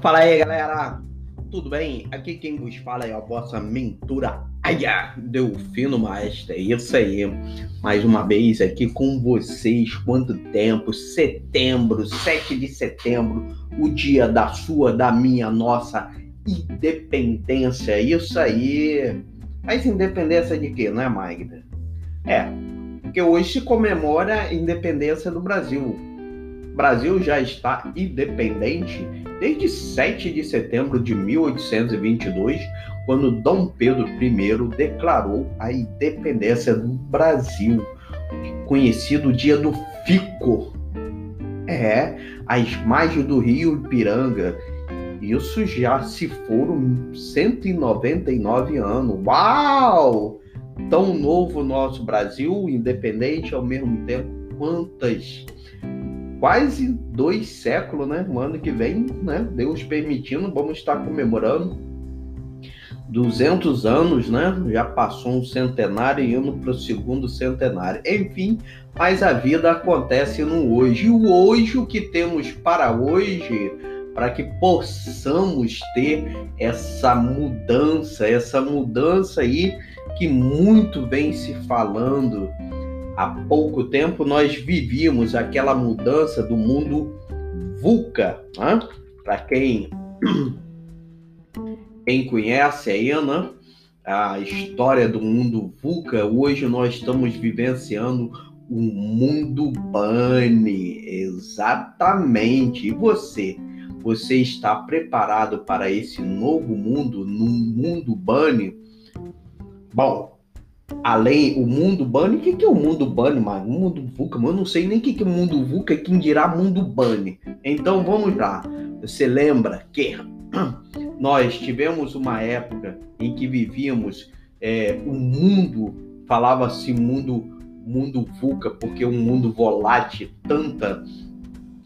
Fala aí, galera. Tudo bem? Aqui quem vos fala é a vossa mentora Aya Delfino Master. É isso aí. Mais uma vez aqui com vocês. Quanto tempo? Setembro, 7 de setembro, o dia da sua, da minha, nossa independência. Isso aí. Mas independência de quê, não é, Magda? É, porque hoje se comemora a independência do Brasil. O Brasil já está independente desde 7 de setembro de 1822, quando Dom Pedro I declarou a independência do Brasil, conhecido dia do Fico. É, às margens do rio Ipiranga. Isso já se foram 199 anos. Uau! Tão novo nosso Brasil, independente ao mesmo tempo. Quantas quase dois séculos, né? O ano que vem, né? Deus permitindo, vamos estar comemorando 200 anos, né? Já passou um centenário e indo para o segundo centenário. Enfim, mas a vida acontece no hoje. E o hoje, o que temos para hoje, para que possamos ter essa mudança, essa mudança aí que muito vem se falando há pouco tempo nós vivíamos aquela mudança do mundo VUCA. Né? Para quem, quem conhece aí, né? a história do mundo VUCA, hoje nós estamos vivenciando o mundo Bunny. Exatamente. E você? Você está preparado para esse novo mundo, no mundo Bunny? Bom, além o mundo Bunny. O que, que é o mundo Bunny, mano? O mundo VUCA, mano, eu não sei nem o que, que é o mundo VUCA e quem dirá mundo Bunny. Então vamos lá. Você lembra que nós tivemos uma época em que vivíamos é, o mundo, falava-se mundo, mundo VUCA, porque um mundo volátil, tanta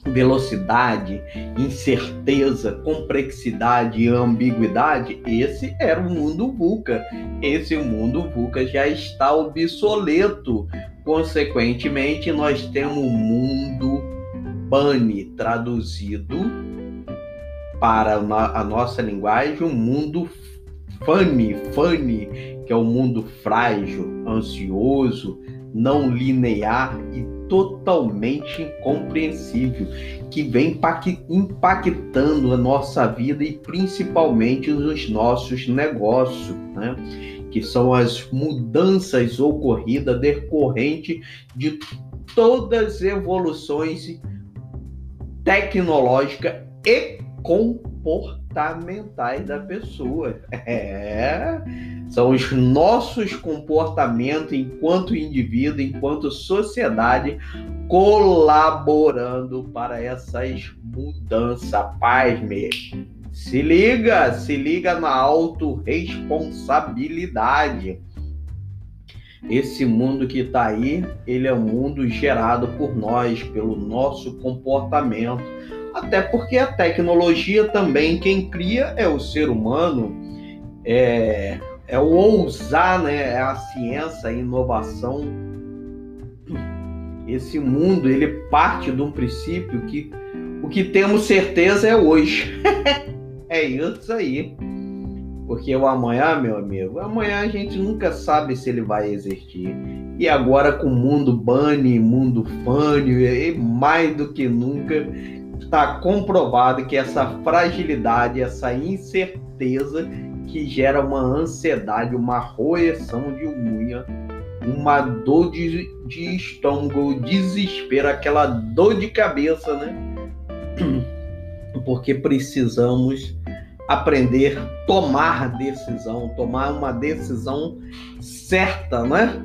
velocidade, incerteza, complexidade e ambiguidade, esse era o mundo VUCA. Esse mundo VUCA já está obsoleto. Consequentemente, nós temos o mundo BANI traduzido para a nossa linguagem, o mundo FANI, FANI, que é o mundo frágil, ansioso, não linear e totalmente incompreensível, que vem impactando a nossa vida e principalmente nos nossos negócios, né? que são as mudanças ocorridas decorrente de todas as evoluções tecnológicas e comportamentais da pessoa. É são os nossos comportamentos enquanto indivíduo, enquanto sociedade, colaborando para essas mudanças. Paz, mesmo. Se liga, se liga na autorresponsabilidade. Esse mundo que está aí, ele é um mundo gerado por nós, pelo nosso comportamento. Até porque a tecnologia também, quem cria é o ser humano. É, é o ousar, né? É a ciência, a inovação. Esse mundo, ele parte de um princípio que o que temos certeza é hoje. é isso aí. Porque o amanhã, meu amigo, amanhã a gente nunca sabe se ele vai existir. E agora com o mundo bunny, mundo funny, mais do que nunca, está comprovado que essa fragilidade, essa incerteza que gera uma ansiedade, uma roeção de unha, uma dor de, de estômago, desespero, aquela dor de cabeça, né? Porque precisamos aprender a tomar decisão, tomar uma decisão certa, né?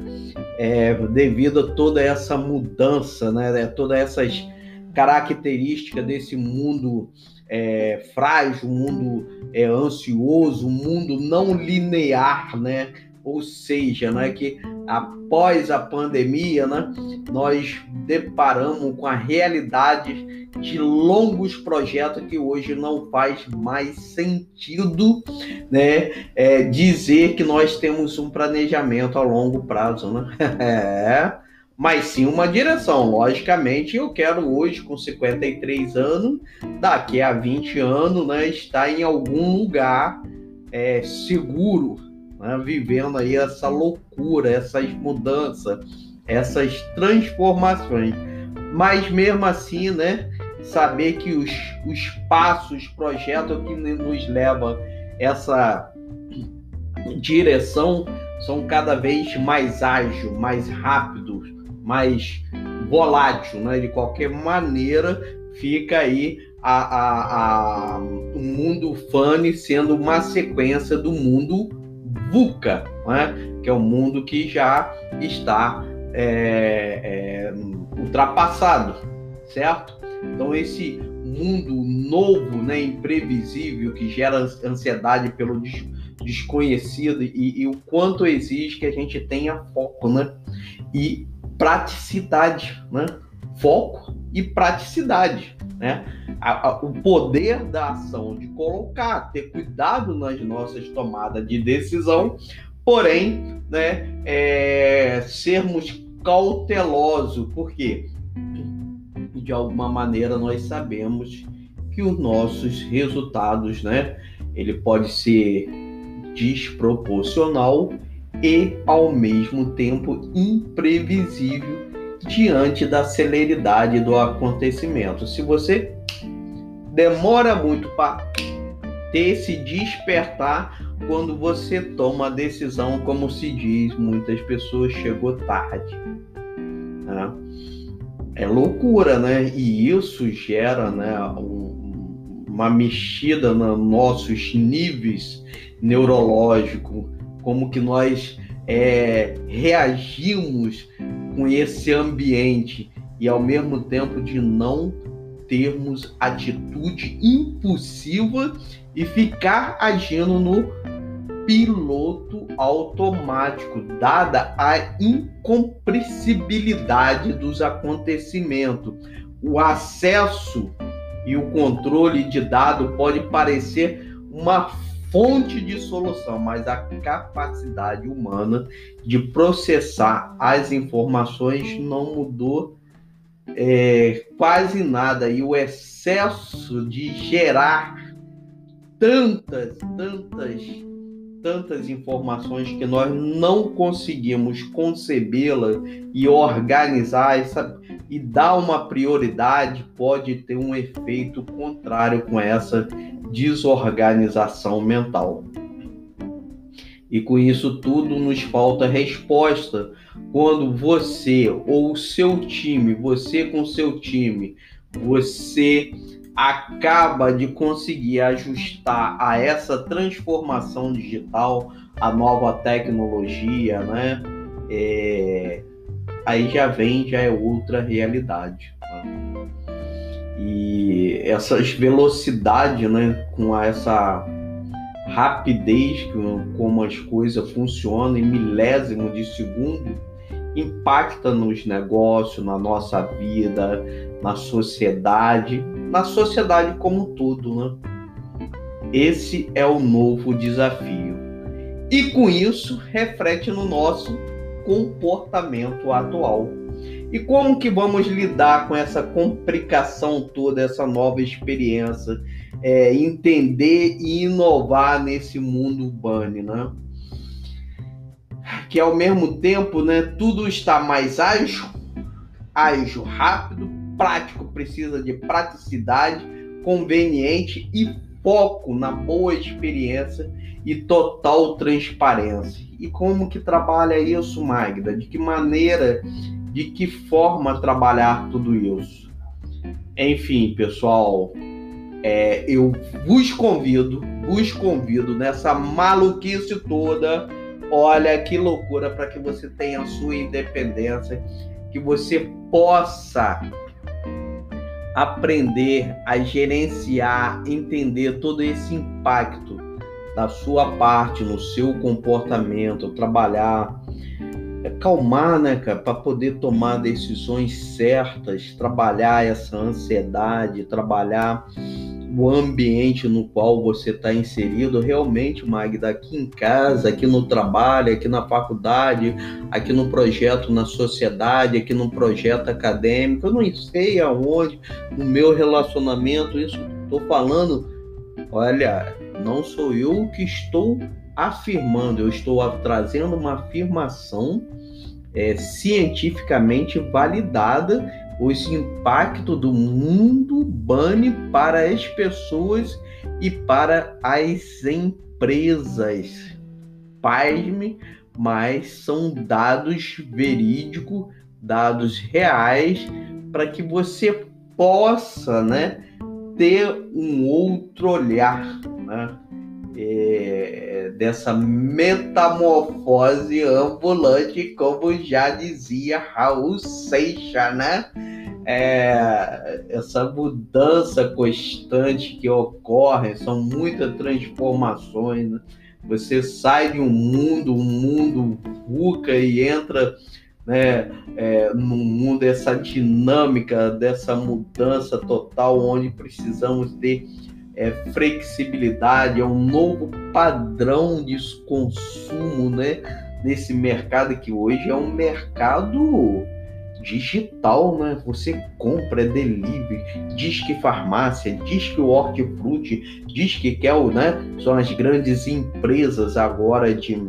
É, devido a toda essa mudança, né? Todas essas características desse mundo é, frágil, mundo é, ansioso, mundo não linear, né? Ou seja, né, que após a pandemia, né, nós deparamos com a realidade de longos projetos que hoje não faz mais sentido né, é, dizer que nós temos um planejamento a longo prazo. Né? Mas sim uma direção. Logicamente, eu quero hoje, com 53 anos, daqui a 20 anos, né, estar em algum lugar é, seguro, né, vivendo aí essa loucura, essas mudanças, essas transformações. Mas mesmo assim, né, saber que os, os passos, projetos que nos levam essa direção são cada vez mais ágeis, mais rápidos, mais volátil, né? De qualquer maneira, fica aí a, a, a, o mundo Funny sendo uma sequência do mundo VUCA, né? que é o mundo que já está é, é, ultrapassado, certo? Então esse mundo novo, né, imprevisível, que gera ansiedade pelo des desconhecido e, e, o quanto exige que a gente tenha foco, né? E praticidade, né? Foco e praticidade, né? A, a, o poder da ação de colocar, ter cuidado nas nossas tomadas de decisão, porém, né? É, sermos cautelosos, porque de alguma maneira nós sabemos que os nossos resultados, né? Ele pode ser desproporcional e, ao mesmo tempo, imprevisível diante da celeridade do acontecimento. Se você demora muito para ter esse despertar, quando você toma a decisão, como se diz, muitas pessoas chegou tarde. Né? É loucura, né? E isso gera né, um, uma mexida nos nossos níveis neurológicos, como que nós é, reagimos com esse ambiente e ao mesmo tempo de não termos atitude impulsiva e ficar agindo no piloto automático, dada a incompreensibilidade dos acontecimentos. O acesso e o controle de dado pode parecer uma fonte de solução, mas a capacidade humana de processar as informações não mudou é, quase nada. E o excesso de gerar tantas, tantas, tantas informações que nós não conseguimos concebê-la e organizar essa e dar uma prioridade pode ter um efeito contrário com essa desorganização mental. E com isso tudo nos falta resposta quando você ou o seu time, você com seu time, você acaba de conseguir ajustar a essa transformação digital, a nova tecnologia, né? É, aí já vem, já é outra realidade. Né? E essas velocidades, né, com essa rapidez como as coisas funcionam em milésimo de segundo, impacta nos negócios, na nossa vida, na sociedade, na sociedade como um todo, né? Esse é o novo desafio. E com isso reflete no nosso comportamento atual. E como que vamos lidar com essa complicação toda, essa nova experiência, é, entender e inovar nesse mundo urbano, né? Que ao mesmo tempo, né, tudo está mais ágil, ágil, rápido, prático, precisa de praticidade, conveniente e foco na boa experiência e total transparência. E como que trabalha isso, Magda? De que maneira de que forma trabalhar tudo isso. Enfim, pessoal, é, eu vos convido, vos convido nessa maluquice toda. Olha que loucura para que você tenha a sua independência, que você possa aprender a gerenciar, entender todo esse impacto da sua parte no seu comportamento, trabalhar acalmar, né, cara, para poder tomar decisões certas, trabalhar essa ansiedade, trabalhar o ambiente no qual você está inserido, realmente, Magda, aqui em casa, aqui no trabalho, aqui na faculdade, aqui no projeto na sociedade, aqui no projeto acadêmico, eu não sei aonde, no meu relacionamento, isso estou falando, olha, não sou eu que estou afirmando, eu estou trazendo uma afirmação é, cientificamente validada os impactos do mundo bane para as pessoas e para as empresas. Pasme, mas são dados verídicos, dados reais, para que você possa né, ter um outro olhar. Né? É, dessa metamorfose ambulante, como já dizia Raul Seixas, né? É, essa mudança constante que ocorre, são muitas transformações. Né? Você sai de um mundo, um mundo VUCA e entra né, é, no mundo, essa dinâmica, dessa mudança total, onde precisamos ter é, flexibilidade, é um novo padrão de consumo, né? Nesse mercado que hoje é um mercado digital, né? Você compra, é delivery, diz que farmácia, diz que o hortifruti, diz que quer, né? São as grandes empresas agora de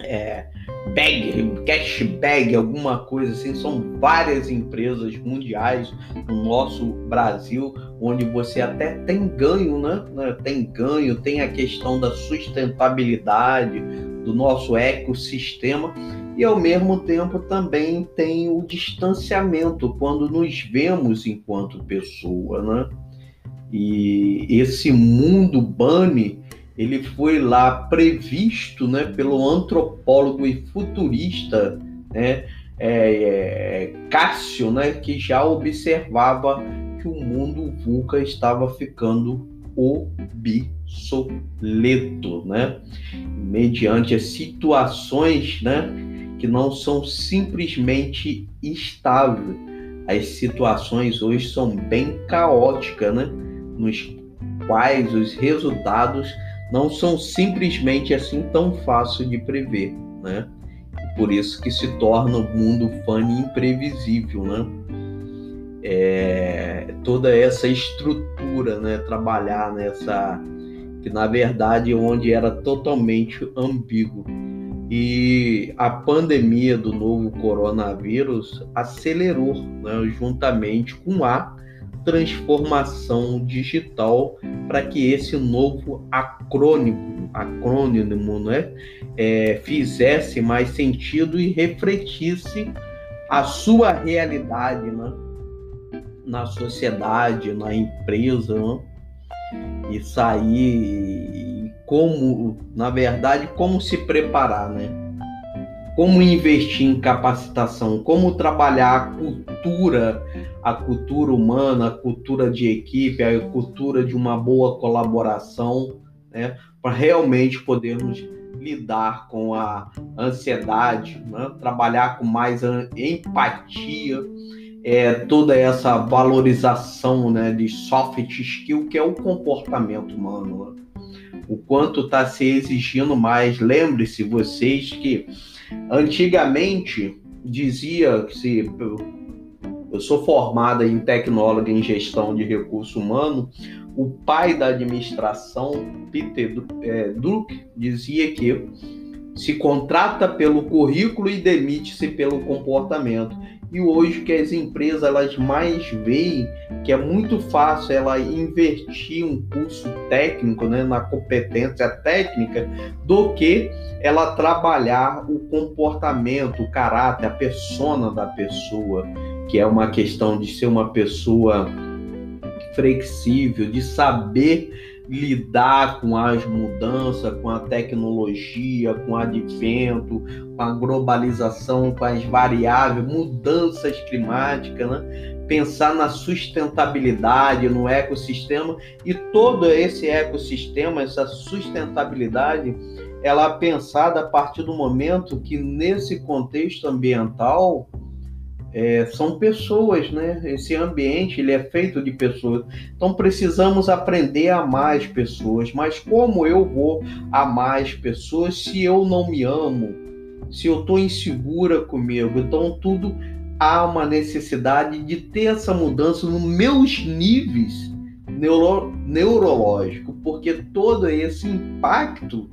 é, bag, cash bag, alguma coisa assim. São várias empresas mundiais no nosso Brasil, onde você até tem ganho, né? né? Tem ganho, tem a questão da sustentabilidade do nosso ecossistema e ao mesmo tempo também tem o distanciamento quando nos vemos enquanto pessoa, né? E esse mundo Bunny ele foi lá previsto né, pelo antropólogo e futurista né, é, é, Cássio, né, que já observava que o mundo VUCA estava ficando obsoleto, né? mediante as situações né, que não são simplesmente estáveis. As situações hoje são bem caóticas, né? nos quais os resultados não são simplesmente assim tão fácil de prever, né? Por isso que se torna o mundo funny imprevisível, né? É, toda essa estrutura, né? Trabalhar nessa que na verdade onde era totalmente ambíguo. E a pandemia do novo coronavírus acelerou, né, juntamente com a transformação digital para que esse novo acrônimo, acrônimo né, é, fizesse mais sentido e refletisse a sua realidade né, na sociedade, na empresa, né, e sair como, na verdade, como se preparar, né? Como investir em capacitação, como trabalhar a cultura a cultura humana, a cultura de equipe, a cultura de uma boa colaboração, né, para realmente podermos lidar com a ansiedade, né, trabalhar com mais empatia, é, toda essa valorização né, de soft skill que é o comportamento humano. Né? O quanto está se exigindo mais. Lembre-se vocês que antigamente dizia que se eu sou formada em tecnóloga em gestão de recurso humano. O pai da administração, Peter é, Druck, dizia que se contrata pelo currículo e demite-se pelo comportamento. E hoje que as empresas elas mais veem que é muito fácil ela investir um curso técnico né, na competência técnica do que ela trabalhar o comportamento, o caráter, a persona da pessoa que é uma questão de ser uma pessoa flexível, de saber lidar com as mudanças, com a tecnologia, com o advento, com a globalização, com as variáveis, mudanças climáticas, né? pensar na sustentabilidade, no ecossistema e todo esse ecossistema, essa sustentabilidade, ela é pensada a partir do momento que nesse contexto ambiental é, são pessoas, né? Esse ambiente ele é feito de pessoas. Então precisamos aprender a amar as pessoas. Mas como eu vou amar as pessoas se eu não me amo? Se eu estou insegura comigo? Então tudo há uma necessidade de ter essa mudança nos meus níveis neuro, neurológicos, porque todo esse impacto,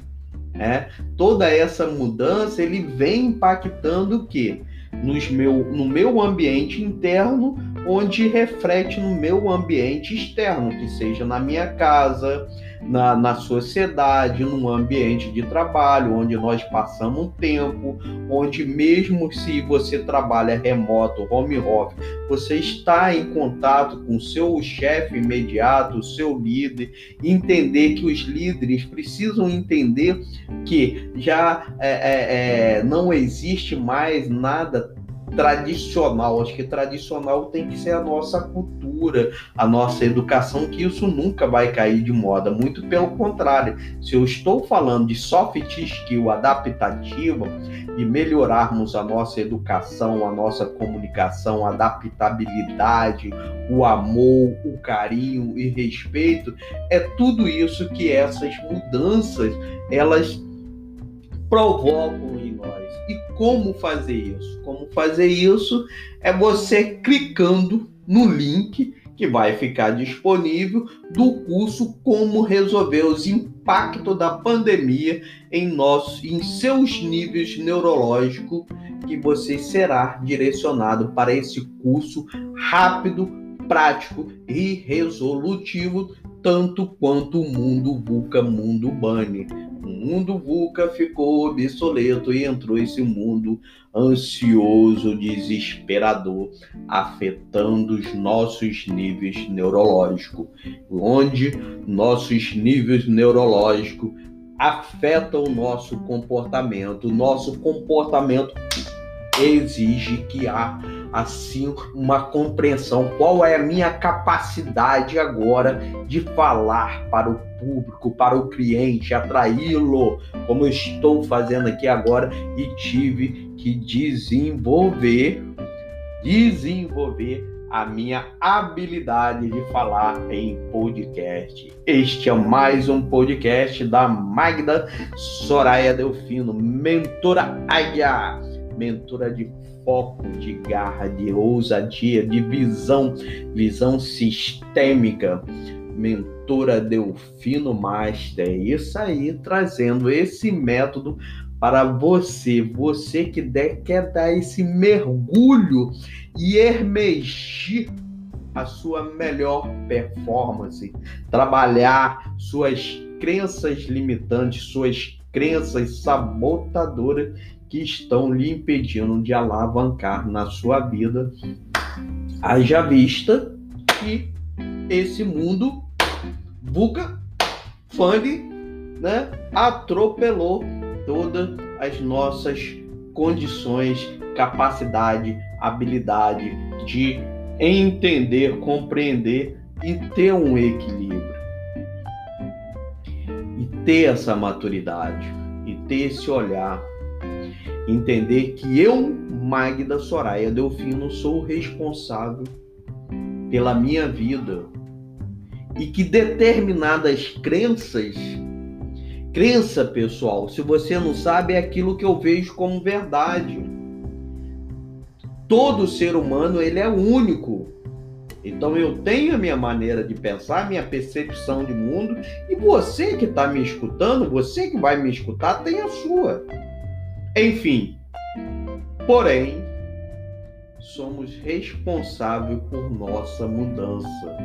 né, toda essa mudança, ele vem impactando o quê? Nos meu, no meu ambiente interno, onde reflete no meu ambiente externo, que seja na minha casa, na, na sociedade, num ambiente de trabalho, onde nós passamos um tempo, onde mesmo se você trabalha remoto, home office, você está em contato com seu chefe imediato, seu líder, entender que os líderes precisam entender que já é, é, é, não existe mais nada tradicional. Acho que tradicional tem que ser a nossa cultura, a nossa educação, que isso nunca vai cair de moda. Muito pelo contrário. Se eu estou falando de soft skill adaptativa, de melhorarmos a nossa educação, a nossa comunicação, adaptabilidade, o amor, o carinho e respeito, é tudo isso que essas mudanças elas provocam em nós. Como fazer isso? Como fazer isso é você clicando no link que vai ficar disponível do curso Como Resolver os Impactos da Pandemia em, nosso, em seus níveis neurológicos, que você será direcionado para esse curso rápido, prático e resolutivo, tanto quanto o mundo VUCA, mundo BANI. O mundo VUCA ficou obsoleto e entrou esse mundo ansioso, desesperador, afetando os nossos níveis neurológicos, onde nossos níveis neurológicos afetam o nosso comportamento. Nosso comportamento exige que há assim uma compreensão qual é a minha capacidade agora de falar para o público, para o cliente, atraí-lo, como eu estou fazendo aqui agora e tive que desenvolver desenvolver a minha habilidade de falar em podcast. Este é mais um podcast da Magda Soraya Delfino, mentora Águia, mentora de foco, de garra, de ousadia, de visão, visão sistêmica. Mentora Delfino Master, é isso aí, trazendo esse método para você, você que quer dar esse mergulho e emergir a sua melhor performance, trabalhar suas crenças limitantes, suas crenças sabotadoras que estão lhe impedindo de alavancar na sua vida. Haja vista que esse mundo buca, fund, né, atropelou todas as nossas condições, capacidade, habilidade de entender, compreender e ter um equilíbrio. E ter essa maturidade, e ter esse olhar entender que eu, Magda Soraya Delfino, sou responsável pela minha vida e que determinadas crenças, crença pessoal, se você não sabe, é aquilo que eu vejo como verdade. Todo ser humano ele é único. Então eu tenho a minha maneira de pensar, minha percepção de mundo, e você que está me escutando, você que vai me escutar, tem a sua. Enfim, porém, somos responsáveis por nossa mudança.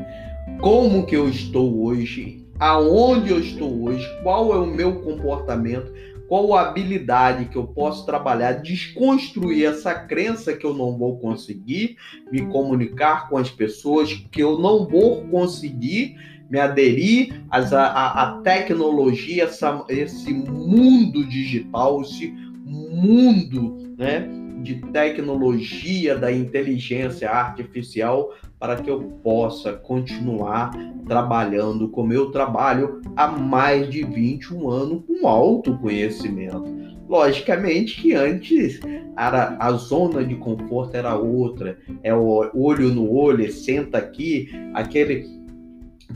Como que eu estou hoje? Aonde eu estou hoje? Qual é o meu comportamento? Qual a habilidade que eu posso trabalhar, desconstruir essa crença que eu não vou conseguir me comunicar com as pessoas, que eu não vou conseguir me aderir à, tecnologia, essa, esse mundo digital, esse mundo né, de tecnologia da inteligência artificial para que eu possa continuar trabalhando como eu trabalho há mais de 21 anos com autoconhecimento. Logicamente que antes era, a zona de conforto era outra, é o olho no olho, senta aqui, aquele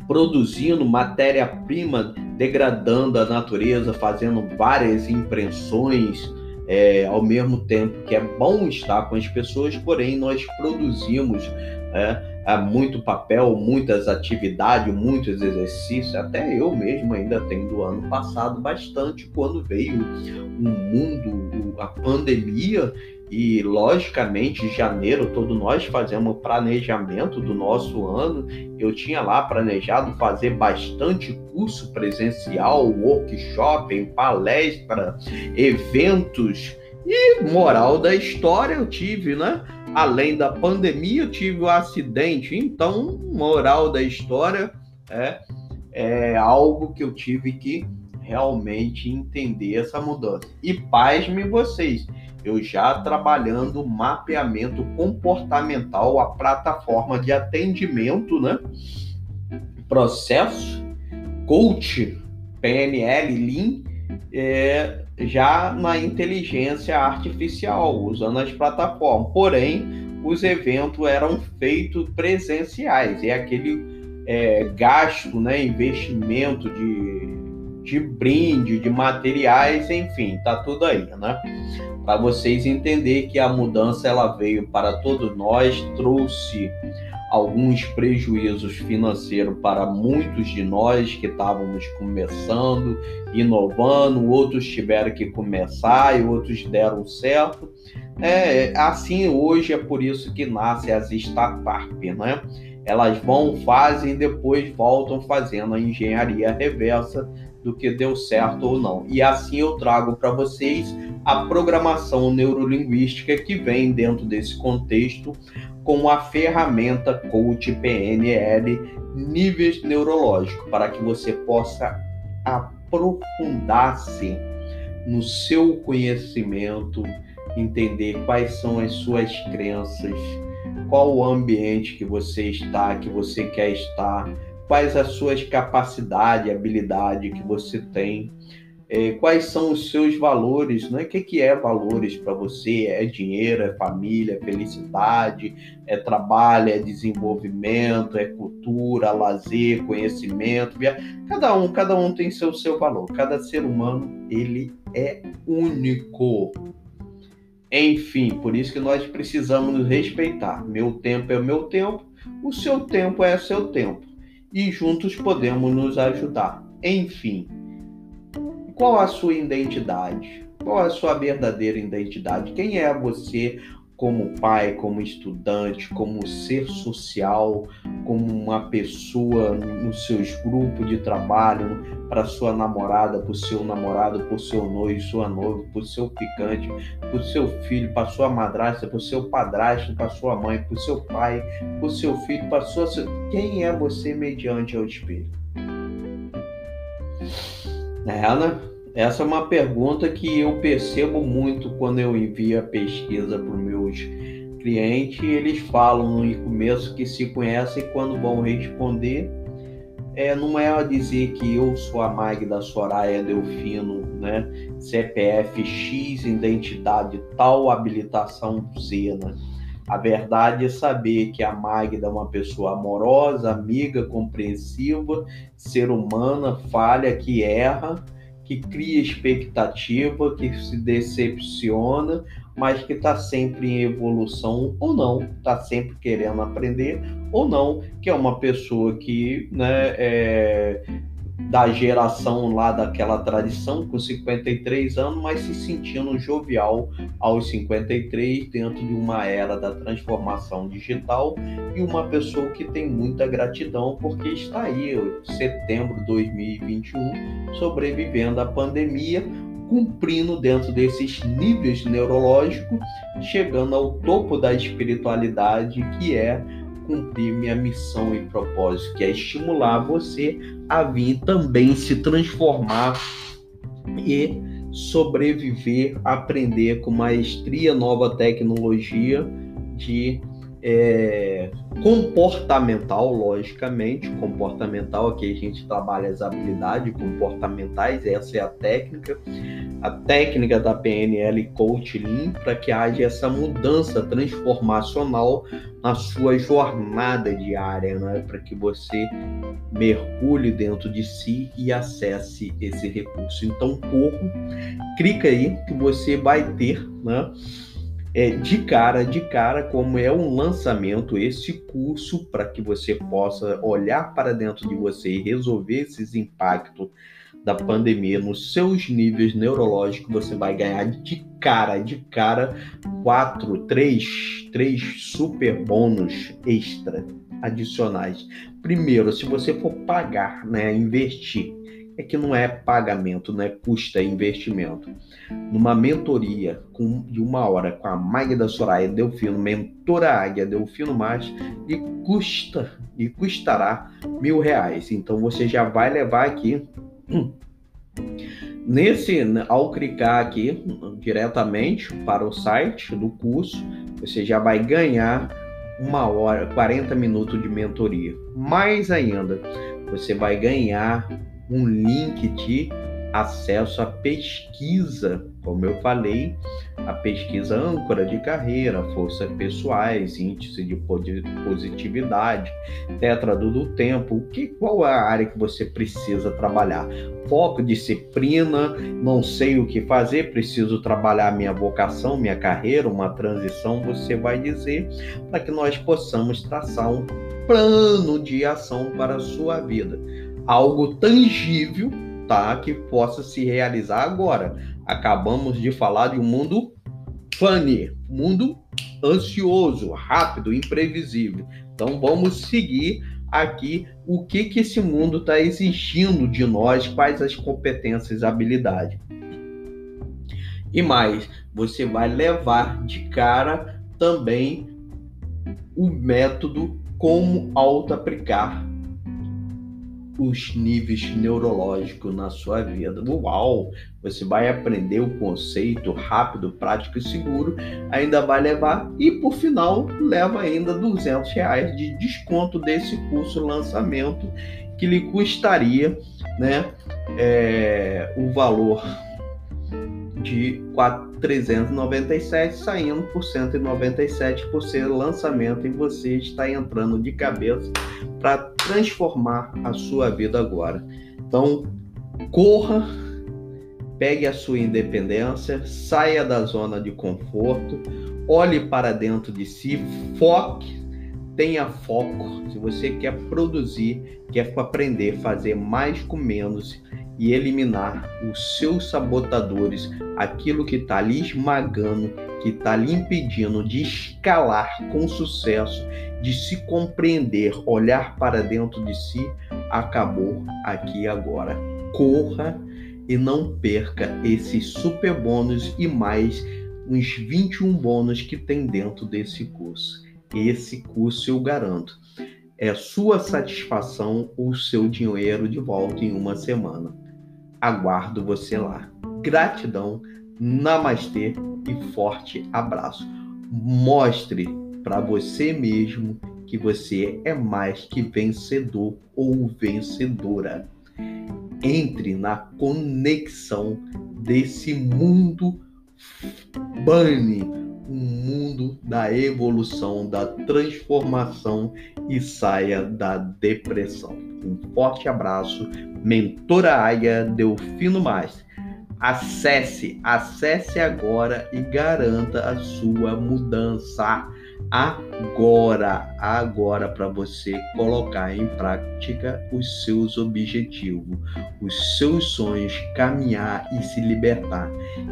produzindo matéria-prima, degradando a natureza, fazendo várias impressões é, ao mesmo tempo que é bom estar com as pessoas, porém nós produzimos é, muito papel, muitas atividades, muitos exercícios. Até eu mesmo ainda tenho do ano passado bastante quando veio o mundo, a pandemia e, logicamente, janeiro, todos nós fazemos planejamento do nosso ano. Eu tinha lá planejado fazer bastante curso presencial, workshop, palestra, eventos. E moral da história eu tive, né? Além da pandemia, eu tive o um acidente. Então, moral da história é, é algo que eu tive que realmente entender essa mudança. E pasme vocês, eu já trabalhando mapeamento comportamental, a plataforma de atendimento, né? Processo, coach, PNL, Lean, é, já na inteligência artificial, usando as plataformas. Porém, os eventos eram feitos presenciais, é aquele é, gasto, né, investimento de, de brinde, de materiais, enfim, tá tudo aí, né? Para vocês entenderem que a mudança ela veio para todos nós, trouxe alguns prejuízos financeiros para muitos de nós que estávamos começando, inovando, outros tiveram que começar e outros deram certo. É, assim hoje é por isso que nascem as startups, né? Elas vão, fazem depois voltam fazendo a engenharia reversa do que deu certo ou não. E assim eu trago para vocês a programação neurolinguística que vem dentro desse contexto com a ferramenta Coach PNL níveis neurológicos para que você possa aprofundar-se no seu conhecimento, entender quais são as suas crenças, qual o ambiente que você está, que você quer estar, quais as suas capacidades, habilidade que você tem, é, quais são os seus valores, né? O que, que é valores para você? É dinheiro, é família, é felicidade, é trabalho, é desenvolvimento, é cultura, lazer, conhecimento. Cada um, cada um tem seu seu valor. Cada ser humano ele é único. Enfim, por isso que nós precisamos nos respeitar. Meu tempo é o meu tempo, o seu tempo é o seu tempo e juntos podemos nos ajudar. Enfim, qual a sua identidade? Qual a sua verdadeira identidade? Quem é você como pai, como estudante, como ser social, como uma pessoa nos seus grupos de trabalho, para sua namorada, para o seu namorado, para o seu noivo, sua noiva, para o seu picante, para o seu filho, para sua madrasta, para o seu padrasto, para sua mãe, para o seu pai, para o seu filho, para sua. Quem é você mediante ao espelho? É, né? Essa é uma pergunta que eu percebo muito quando eu envio a pesquisa para os meus clientes. Eles falam no começo que se conhecem quando vão responder, é, não é dizer que eu sou a Magda Soraya Delfino, né? CPF X, identidade tal, habilitação Z, né? A verdade é saber que a Magda é uma pessoa amorosa, amiga, compreensiva, ser humana, falha, que erra, que cria expectativa, que se decepciona, mas que está sempre em evolução ou não, está sempre querendo aprender ou não, que é uma pessoa que né, é, da geração lá daquela tradição, com 53 anos, mas se sentindo jovial aos 53, dentro de uma era da transformação digital, e uma pessoa que tem muita gratidão, porque está aí, setembro de 2021, sobrevivendo à pandemia, cumprindo dentro desses níveis neurológicos, chegando ao topo da espiritualidade, que é cumprir minha missão e propósito, que é estimular você a vir também se transformar e sobreviver, aprender com maestria nova tecnologia de é, comportamental, logicamente, comportamental, aqui a gente trabalha as habilidades comportamentais, essa é a técnica, a técnica da PNL Coach Lean para que haja essa mudança transformacional na sua jornada diária, né? para que você mergulhe dentro de si e acesse esse recurso. Então, corro, clica aí que você vai ter, né? É, de cara, de cara, como é um lançamento, esse curso, para que você possa olhar para dentro de você e resolver esses impactos da pandemia nos seus níveis neurológicos, você vai ganhar de cara, de cara, quatro, três, três super bônus extra adicionais. Primeiro, se você for pagar, né, investir é que não é pagamento, não é custa, é investimento. Numa mentoria com, de uma hora com a Magda Soraya Delfino, mentora Águia Delfino Mais, e custa e custará mil reais. Então você já vai levar aqui. Nesse, ao clicar aqui diretamente para o site do curso, você já vai ganhar uma hora, 40 minutos de mentoria. Mais ainda, você vai ganhar um link de acesso à pesquisa, como eu falei, a pesquisa âncora de carreira, forças pessoais, índice de positividade, tetrado do tempo, o que, qual é a área que você precisa trabalhar? Foco, disciplina, não sei o que fazer, preciso trabalhar minha vocação, minha carreira, uma transição, você vai dizer, para que nós possamos traçar um plano de ação para a sua vida algo tangível, tá? Que possa se realizar agora. Acabamos de falar de um mundo funny, mundo ansioso, rápido, imprevisível. Então vamos seguir aqui o que que esse mundo está exigindo de nós, quais as competências, habilidades. E mais, você vai levar de cara também o método como auto-aplicar os níveis neurológicos na sua vida. Uau! Você vai aprender o conceito rápido, prático e seguro, ainda vai levar e por final leva ainda 200 reais de desconto desse curso lançamento que lhe custaria, né, é, o valor de 397 saindo por 197 por ser lançamento e você está entrando de cabeça para transformar a sua vida agora. Então, corra, pegue a sua independência, saia da zona de conforto, olhe para dentro de si, foque, tenha foco. Se você quer produzir, quer aprender, fazer mais com menos e eliminar os seus sabotadores, aquilo que está lhe esmagando, que está lhe impedindo de escalar com sucesso, de se compreender, olhar para dentro de si, acabou aqui agora. Corra e não perca esses super bônus e mais uns 21 bônus que tem dentro desse curso. Esse curso eu garanto. É sua satisfação o seu dinheiro de volta em uma semana. Aguardo você lá. Gratidão, namastê e forte abraço. Mostre para você mesmo que você é mais que vencedor ou vencedora. Entre na conexão desse mundo Bunny, um mundo da evolução, da transformação e saia da depressão. Um forte abraço, mentora Aya Delfino Mais. Acesse, acesse agora e garanta a sua mudança agora, agora para você colocar em prática os seus objetivos, os seus sonhos, caminhar e se libertar.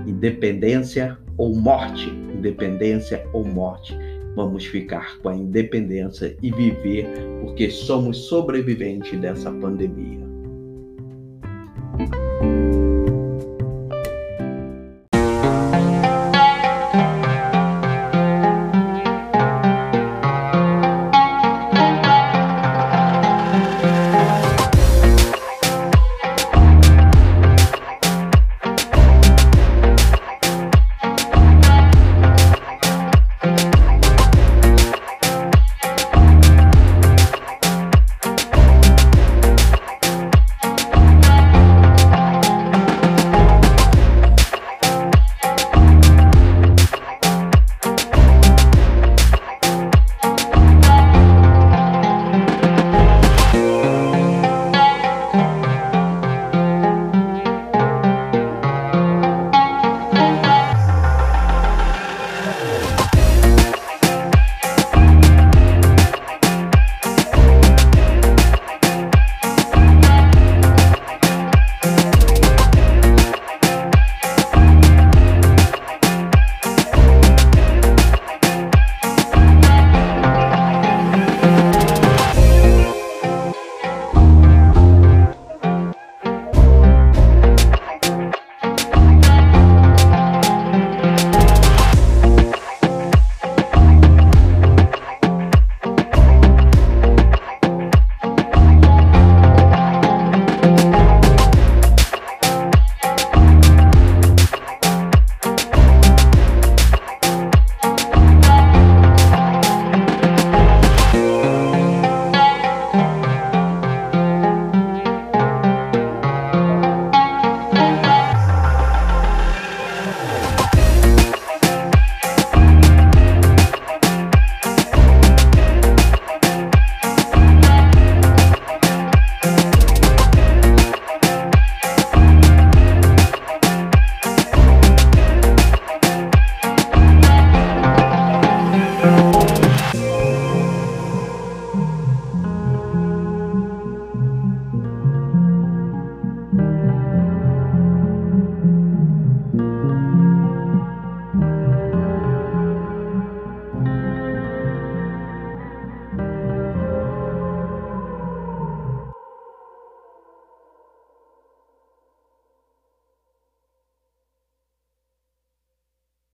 Independência ou morte, independência ou morte. Vamos ficar com a independência e viver porque somos sobreviventes dessa pandemia.